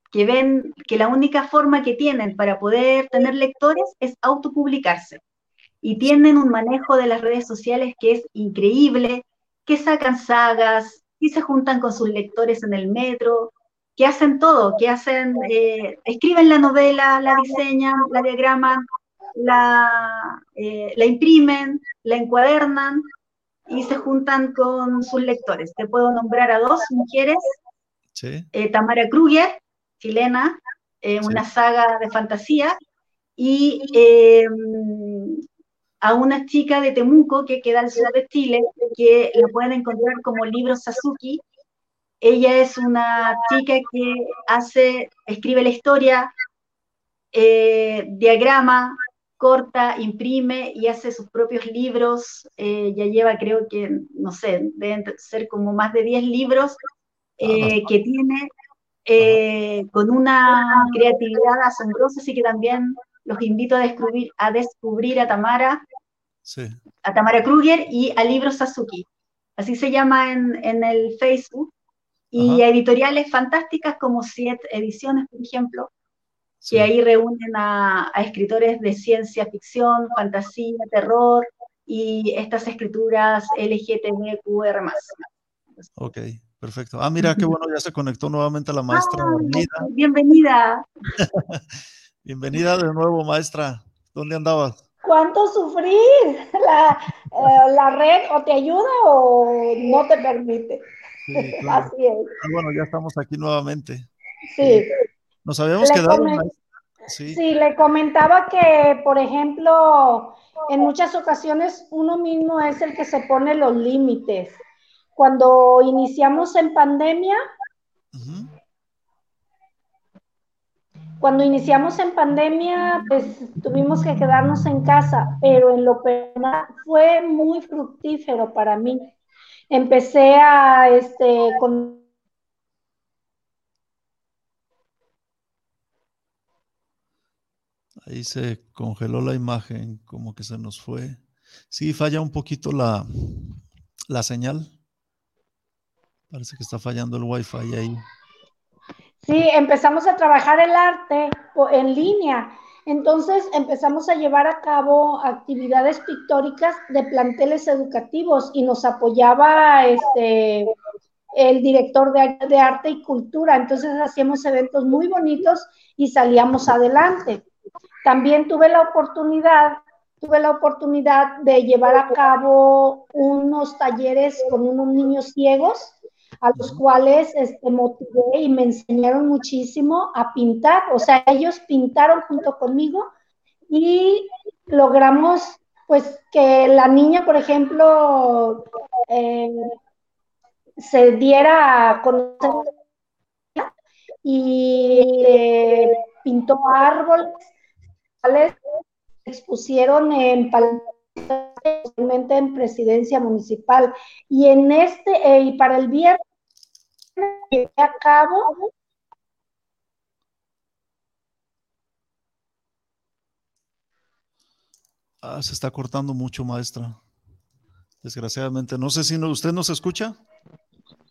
S4: que ven que la única forma que tienen para poder tener lectores es autopublicarse. Y tienen un manejo de las redes sociales que es increíble, que sacan sagas, y se juntan con sus lectores en el metro, que hacen todo, que hacen, eh, escriben la novela, la diseñan, la diagraman, la, eh, la imprimen, la encuadernan y se juntan con sus lectores. Te puedo nombrar a dos mujeres eh, Tamara Kruger, chilena, eh, una saga de fantasía, y em, a una chica de Temuco que queda al sur de Chile, que la pueden encontrar como libro Sasuki. Ella es una chica que hace, escribe la historia, eh, diagrama, corta, imprime y hace sus propios libros. ya lleva, creo que, no sé, deben ser como más de 10 libros eh, que tiene eh, con una creatividad asombrosa, así que también los invito a descubrir a, descubrir a Tamara, a Tamara Kruger y a Libro Sasuki. Así se llama en, el Facebook. Y editoriales fantásticas como Siete Ediciones, por ejemplo, que ahí reúnen a, a, escritores de ciencia ficción, fantasía, terror y estas escrituras LGTBQR+.
S3: Ok, Perfecto. Ah, mira, qué bueno, ya se conectó nuevamente la maestra.
S4: Ah, bienvenida.
S3: bienvenida de nuevo, maestra. ¿Dónde andabas?
S5: ¿Cuánto sufrir? La, eh, la, red o te ayuda o no te permite.
S3: Así es. Ah, bueno, ya estamos aquí nuevamente.
S5: Sí.
S3: Nos habíamos quedado.
S5: Sí. sí, le comentaba que, por ejemplo, en muchas ocasiones uno mismo es el que se pone los límites cuando iniciamos en pandemia, cuando iniciamos en pandemia, pues tuvimos que quedarnos en casa, pero en lo personal fue muy fructífero para mí. Empecé a, este, con
S3: Ahí se congeló la imagen, como que se nos fue. Sí, falla un poquito la, la señal. Parece que está fallando el wifi ahí.
S5: Sí, empezamos a trabajar el arte en línea. Entonces empezamos a llevar a cabo actividades pictóricas de planteles educativos y nos apoyaba este el director de, de arte y cultura. Entonces hacíamos eventos muy bonitos y salíamos adelante. También tuve la oportunidad tuve la oportunidad de llevar a cabo unos talleres con unos niños ciegos a los cuales este, motivé y me enseñaron muchísimo a pintar. O sea, ellos pintaron junto conmigo y logramos pues que la niña, por ejemplo, eh, se diera a conocer y pintó árboles, expusieron en en presidencia municipal. Y en este, eh, y para el viernes a cabo
S3: Ah, se está cortando mucho, maestra. Desgraciadamente. No sé si no, usted nos escucha.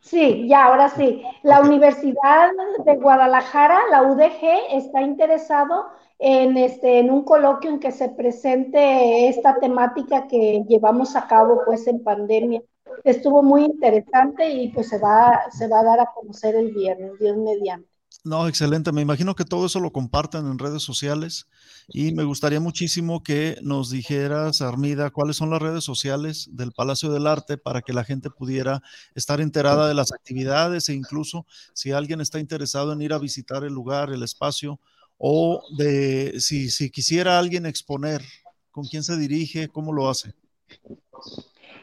S5: Sí, ya, ahora sí. La Universidad de Guadalajara, la UDG, está interesado en, este, en un coloquio en que se presente esta temática que llevamos a cabo pues en pandemia. Estuvo muy interesante y pues se va, se va a dar a conocer el viernes, Dios mediante.
S3: No, excelente. Me imagino que todo eso lo comparten en redes sociales y me gustaría muchísimo que nos dijeras, Armida, cuáles son las redes sociales del Palacio del Arte para que la gente pudiera estar enterada de las actividades e incluso si alguien está interesado en ir a visitar el lugar, el espacio o de si, si quisiera alguien exponer, ¿con quién se dirige? ¿Cómo lo hace?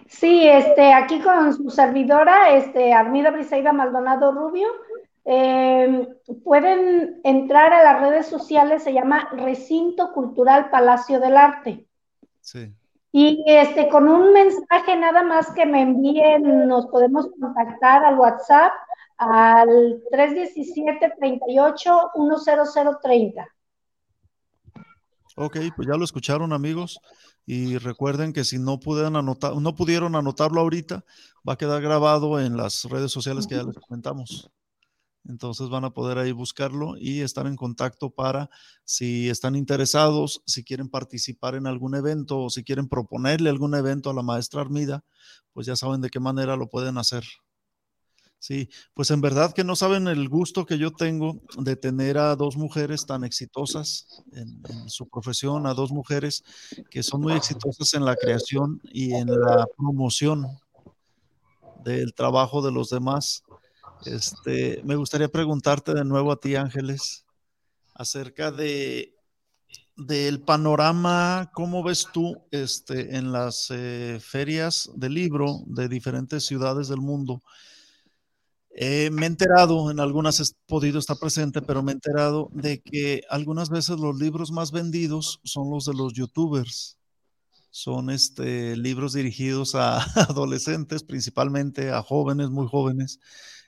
S5: Sí, este, aquí con su servidora, este, Armida Briseida Maldonado Rubio, eh, pueden entrar a las redes sociales, se llama Recinto Cultural Palacio del Arte. Sí. Y este, con un mensaje nada más que me envíen, nos podemos contactar al WhatsApp al 317-38-10030.
S3: Ok, pues ya lo escucharon amigos y recuerden que si no pudieron, anotar, no pudieron anotarlo ahorita, va a quedar grabado en las redes sociales que ya les comentamos. Entonces van a poder ahí buscarlo y estar en contacto para si están interesados, si quieren participar en algún evento o si quieren proponerle algún evento a la maestra Armida, pues ya saben de qué manera lo pueden hacer. Sí, pues en verdad que no saben el gusto que yo tengo de tener a dos mujeres tan exitosas en, su profesión, a dos mujeres que son muy exitosas en la creación y en la promoción del trabajo de los demás. Este, me gustaría preguntarte de nuevo a ti, Ángeles, acerca de del panorama, ¿cómo ves tú este, en las eh, ferias de libro de diferentes ciudades del mundo? Eh, me he enterado, en algunas he podido estar presente, pero me he enterado de que algunas veces los libros más vendidos son los de los youtubers. Son este, libros dirigidos a adolescentes, principalmente a jóvenes, muy jóvenes,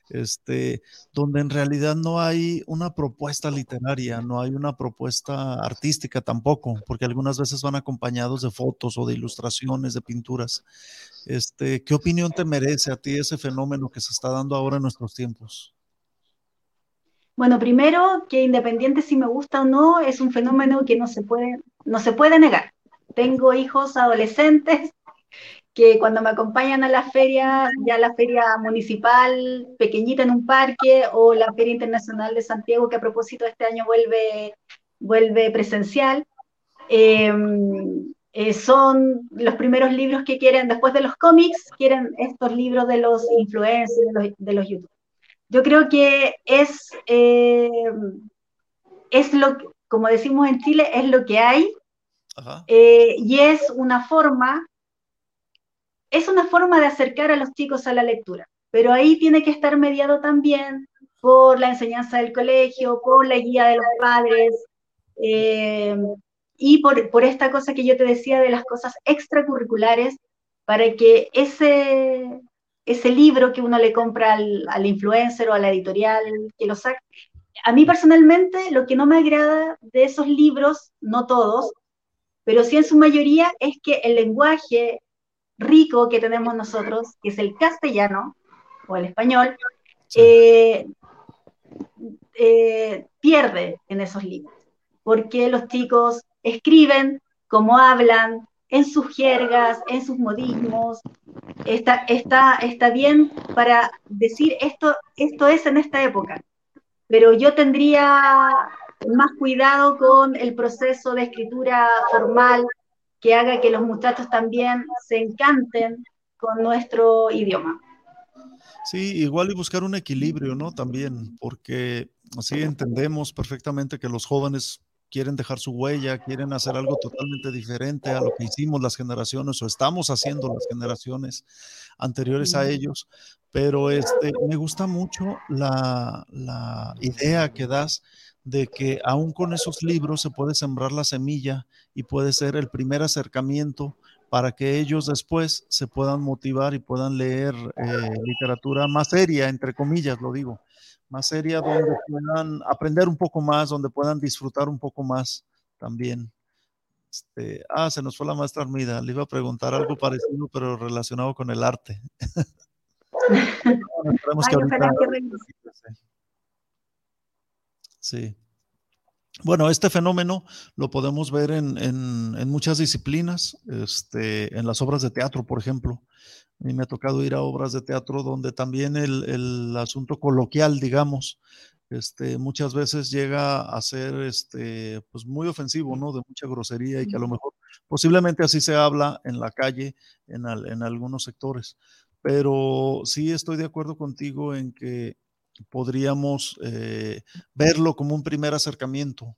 S3: este, donde en realidad no hay una propuesta literaria, no hay una propuesta artística tampoco, porque algunas veces van acompañados de fotos o de ilustraciones, de pinturas. Este, ¿Qué opinión te merece a ti ese fenómeno que se está dando ahora en nuestros tiempos?
S4: Bueno, primero, que independiente si me gusta o no, es un fenómeno que no se puede, no se puede negar. Tengo hijos adolescentes que cuando me acompañan a la feria, ya la feria municipal pequeñita en un parque o la Feria Internacional de Santiago, que a propósito este año vuelve, vuelve presencial, em, eh, son los primeros libros que quieren, después de los cómics, quieren estos libros de los influencers, de los, de los YouTube. Yo creo que es, em, es lo, como decimos en Chile, es lo que hay, eh, y es una forma es una forma de acercar a los chicos a la lectura, pero ahí tiene que estar mediado también por la enseñanza del colegio, por la guía de los padres eh, y por, esta cosa que yo te decía de las cosas extracurriculares para que ese, ese libro que uno le compra al, al influencer o a la editorial que lo saque, a mí personalmente lo que no me agrada de esos libros, no todos, pero sí en su mayoría, es que el lenguaje, rico que tenemos nosotros, que es el castellano o el español, eh, eh, pierde en esos libros, porque los chicos escriben como hablan, en sus jergas, en sus modismos, está, está, está bien para decir esto, esto es en esta época, pero yo tendría más cuidado con el proceso de escritura formal, que haga que los muchachos también se encanten con nuestro idioma.
S3: Sí, igual y buscar un equilibrio, ¿no? También, porque así entendemos perfectamente que los jóvenes quieren dejar su huella, quieren hacer algo totalmente diferente a lo que hicimos las generaciones o estamos haciendo las generaciones anteriores a ellos, pero este, me gusta mucho la, la idea que das de que aún con esos libros se puede sembrar la semilla y puede ser el primer acercamiento para que ellos después se puedan motivar y puedan leer eh, literatura más seria, entre comillas, lo digo, más seria, donde puedan aprender un poco más, donde puedan disfrutar un poco más también. Este, ah, se nos fue la maestra Armida, le iba a preguntar algo parecido, pero relacionado con el arte. Sí. Bueno, este fenómeno lo podemos ver en, muchas disciplinas, este, en las obras de teatro, por ejemplo. A mí me ha tocado ir a obras de teatro donde también el, asunto coloquial, digamos, este, muchas veces llega a ser este, pues muy ofensivo, ¿no? De mucha grosería y que a lo mejor posiblemente así se habla en la calle, en, en algunos sectores. Pero sí estoy de acuerdo contigo en que podríamos eh, verlo como un primer acercamiento,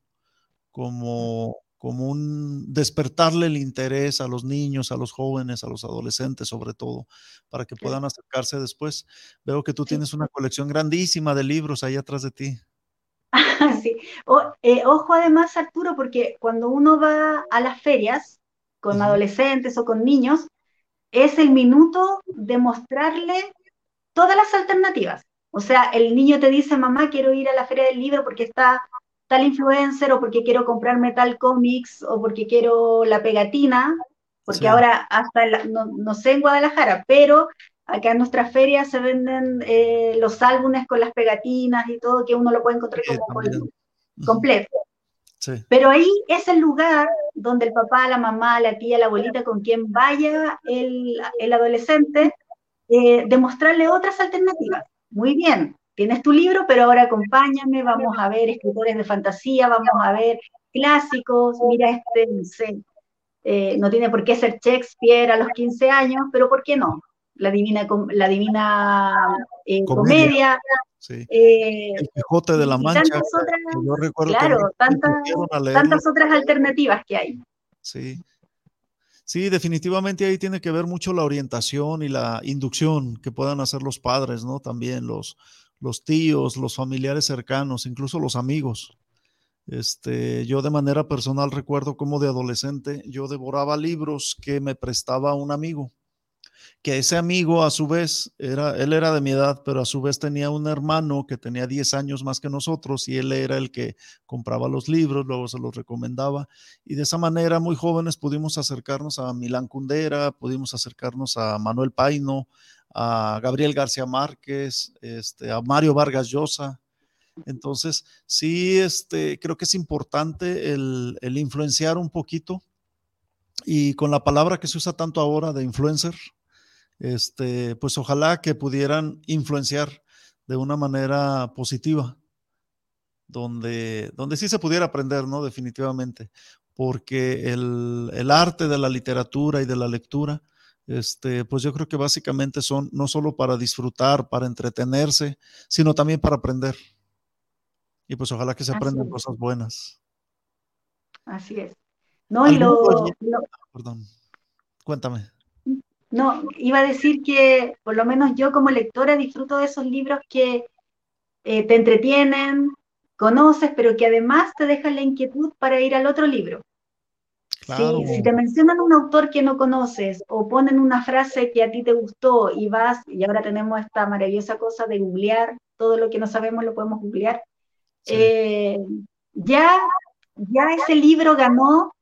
S3: como, como un despertarle el interés a los niños, a los jóvenes, a los adolescentes sobre todo, para que puedan acercarse después. Veo que tú tienes una colección grandísima de libros ahí atrás de ti.
S4: sí. Eh, ojo además, Arturo, porque cuando uno va a las ferias con adolescentes o con niños, es el minuto de mostrarle todas las alternativas. O sea, el niño te dice, mamá, quiero ir a la feria del libro porque está tal influencer o porque quiero comprarme tal cómics o porque quiero la pegatina, porque ahora hasta, no, sé en Guadalajara, pero acá en nuestras ferias se venden eh, los álbumes con las pegatinas y todo, que uno lo puede encontrar como completo. Pero ahí es el lugar donde el papá, la mamá, la tía, la abuelita, con quien vaya el, el adolescente, eh, demostrarle otras alternativas. Muy bien, tienes tu libro, pero ahora acompáñame, vamos a ver escritores de fantasía, vamos a ver clásicos, mira este, no sé, eh, no tiene por qué ser Shakespeare a los 15 años, pero ¿por qué no? La Divina, la divina eh, Comedia.
S3: Eh, el Quijote de la Mancha.
S4: yo recuerdo claro, tantas, tantas otras alternativas que hay.
S3: Sí. Sí, definitivamente ahí tiene que ver mucho la orientación y la inducción que puedan hacer los padres, ¿no? También los, los tíos, los familiares cercanos, incluso los amigos. Este, yo de manera personal recuerdo como de adolescente yo devoraba libros que me prestaba un amigo que ese amigo a su vez era, él era de mi edad, pero a su vez tenía un hermano que tenía 10 años más que nosotros y él era el que compraba los libros, luego se los recomendaba y de esa manera muy jóvenes pudimos acercarnos a Milán Kundera, pudimos acercarnos a Manuel Paino, a Gabriel García Márquez, este, a Mario Vargas Llosa. Entonces, sí, este, creo que es importante el influenciar un poquito y con la palabra que se usa tanto ahora de influencer, este, pues ojalá que pudieran influenciar de una manera positiva, donde, donde sí se pudiera aprender, ¿no? Definitivamente, porque el, el arte de la literatura y de la lectura, este, pues yo creo que básicamente son no solo para disfrutar, para entretenerse, sino también para aprender. Y pues ojalá que se aprendan cosas buenas.
S4: Así es. No, y lo,
S3: Perdón, cuéntame.
S4: No, iba a decir que por lo menos yo como lectora disfruto de esos libros que eh, te entretienen, conoces, pero que además te dejan la inquietud para ir al otro libro. si te mencionan un autor que no conoces o ponen una frase que a ti te gustó y vas, y ahora tenemos esta maravillosa cosa de googlear, todo lo que no sabemos lo podemos googlear, eh, ya, ya ese libro ganó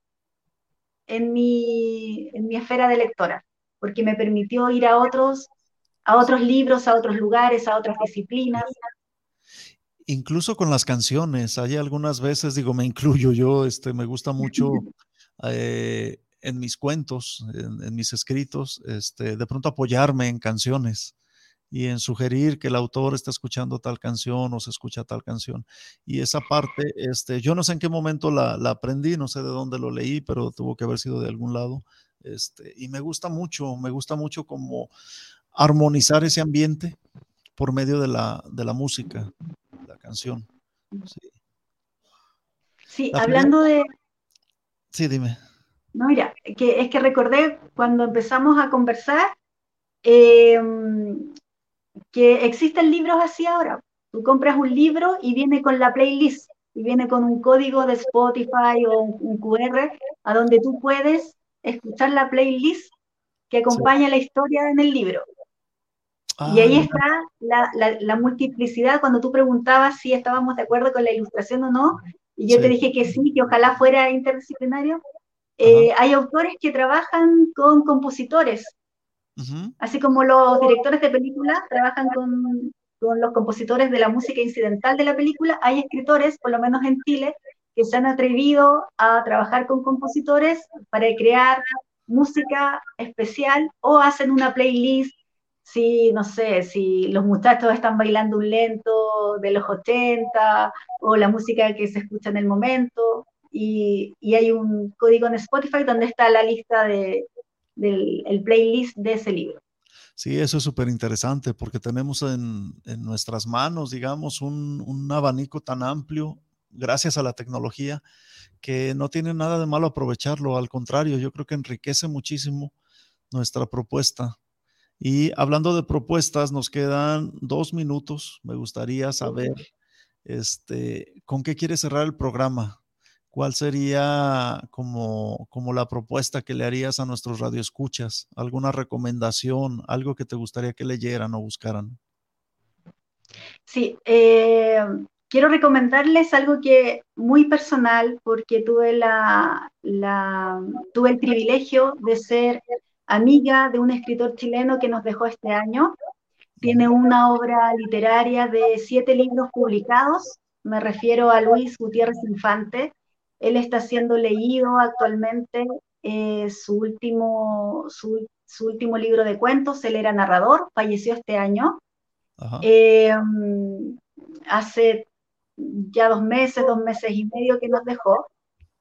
S4: en mi, en mi esfera de lectora porque me permitió ir a otros, a otros libros, a otros lugares, a otras disciplinas.
S3: Incluso con las canciones, hay algunas veces, digo, me incluyo yo, este, me gusta mucho eh, en mis cuentos, en, mis escritos, este, de pronto apoyarme en canciones y en sugerir que el autor está escuchando tal canción o se escucha tal canción. Y esa parte, este, yo no sé en qué momento la, la aprendí, no sé de dónde lo leí, pero tuvo que haber sido de algún lado. Este, y me gusta mucho, me gusta mucho como armonizar ese ambiente por medio de la, de la música, la canción.
S4: Sí, hablando de...
S3: Sí, dime.
S4: No, mira, que es que recordé cuando empezamos a conversar em, que existen libros así ahora. Tú compras un libro y viene con la playlist, y viene con un código de Spotify o un QR a donde tú puedes escuchar la playlist que acompaña la historia en el libro. y ahí ah. está la, multiplicidad cuando tú preguntabas si estábamos de acuerdo con la ilustración o no, y yo te dije que sí, que ojalá fuera interdisciplinario. Eh, hay autores que trabajan con compositores, así como los directores de película trabajan con, con los compositores de la música incidental de la película, hay escritores, por lo menos en Chile, que se han atrevido a trabajar con compositores para crear música especial o hacen una playlist si, no sé, si los muchachos están bailando un lento de los 80 o la música que se escucha en el momento. Y, hay un código en Spotify donde está la lista de, del el playlist de ese libro.
S3: Sí, eso es súper interesante porque tenemos en, en, nuestras manos, digamos, un, un, abanico tan amplio gracias a la tecnología que no tiene nada de malo aprovecharlo. Al contrario, yo creo que enriquece muchísimo nuestra propuesta. Y hablando de propuestas, nos quedan dos minutos. Me gustaría saber este, con qué quiere cerrar el programa. ¿Cuál sería como, como la propuesta que le harías a nuestros radioescuchas? ¿Alguna recomendación? ¿Algo que te gustaría que leyeran o buscaran?
S4: Sí, eh, quiero recomendarles algo que muy personal, porque tuve, la, la, tuve el privilegio de ser amiga de un escritor chileno que nos dejó este año. Tiene una obra literaria de siete libros publicados. Me refiero a Luis Gutiérrez Infante. Él está siendo leído actualmente eh, su, último, su, último libro de cuentos. Él era narrador, falleció este año. Eh, hace ya dos meses, dos meses y medio que nos dejó.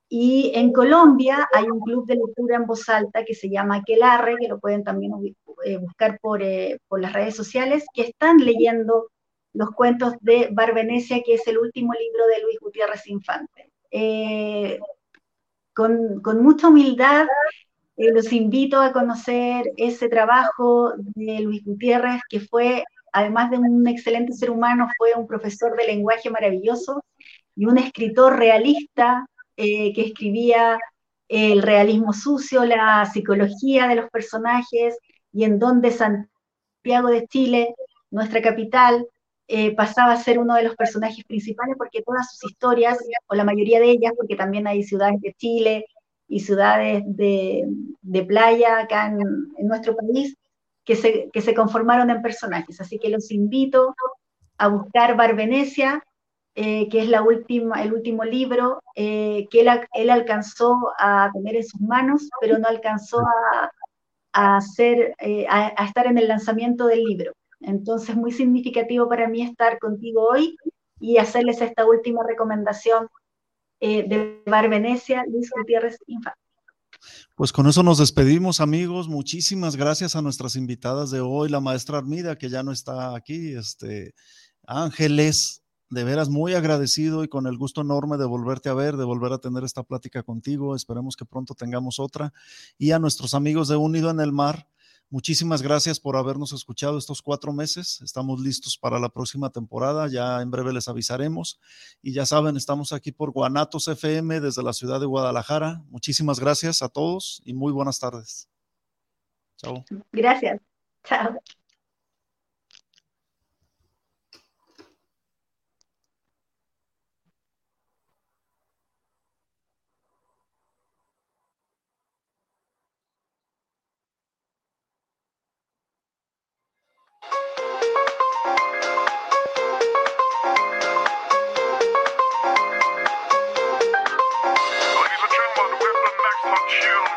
S4: Y en Colombia hay un club de lectura en voz alta que se llama Aquelarre, que lo pueden también eh, buscar por, eh, por, las redes sociales, que están leyendo los cuentos de Barbenecia, que es el último libro de Luis Gutiérrez Infante. Eh, con, con, mucha humildad los invito a conocer ese trabajo de Luis Gutiérrez, que fue, además de un excelente ser humano, fue un profesor de lenguaje maravilloso y un escritor realista eh, que escribía el realismo sucio, la psicología de los personajes y en donde Santiago de Chile, nuestra capital, eh, pasaba a ser uno de los personajes principales porque todas sus historias, o la mayoría de ellas, porque también hay ciudades de Chile y ciudades de, playa acá en, nuestro país, que se, que se conformaron en personajes. Así que los invito a buscar Barbenecia, eh, que es la última, el último libro eh, que él, alcanzó a tener en sus manos, pero no alcanzó a, hacer, eh, a, estar en el lanzamiento del libro. Entonces, muy significativo para mí estar contigo hoy y hacerles esta última recomendación de Bar Venecia, Luis Gutiérrez Infante.
S3: Pues con eso nos despedimos, amigos. Muchísimas gracias a nuestras invitadas de hoy, la maestra Armida, que ya no está aquí, este, Ángeles, de veras muy agradecido y con el gusto enorme de volverte a ver, de volver a tener esta plática contigo. Esperemos que pronto tengamos otra. Y a nuestros amigos de Unido en el Mar, muchísimas gracias por habernos escuchado estos cuatro meses. Estamos listos para la próxima temporada. Ya en breve les avisaremos. Y ya saben, estamos aquí por Guanatos FM desde la ciudad de Guadalajara. Muchísimas gracias a todos y muy buenas tardes.
S4: Chao. Gracias. Chao.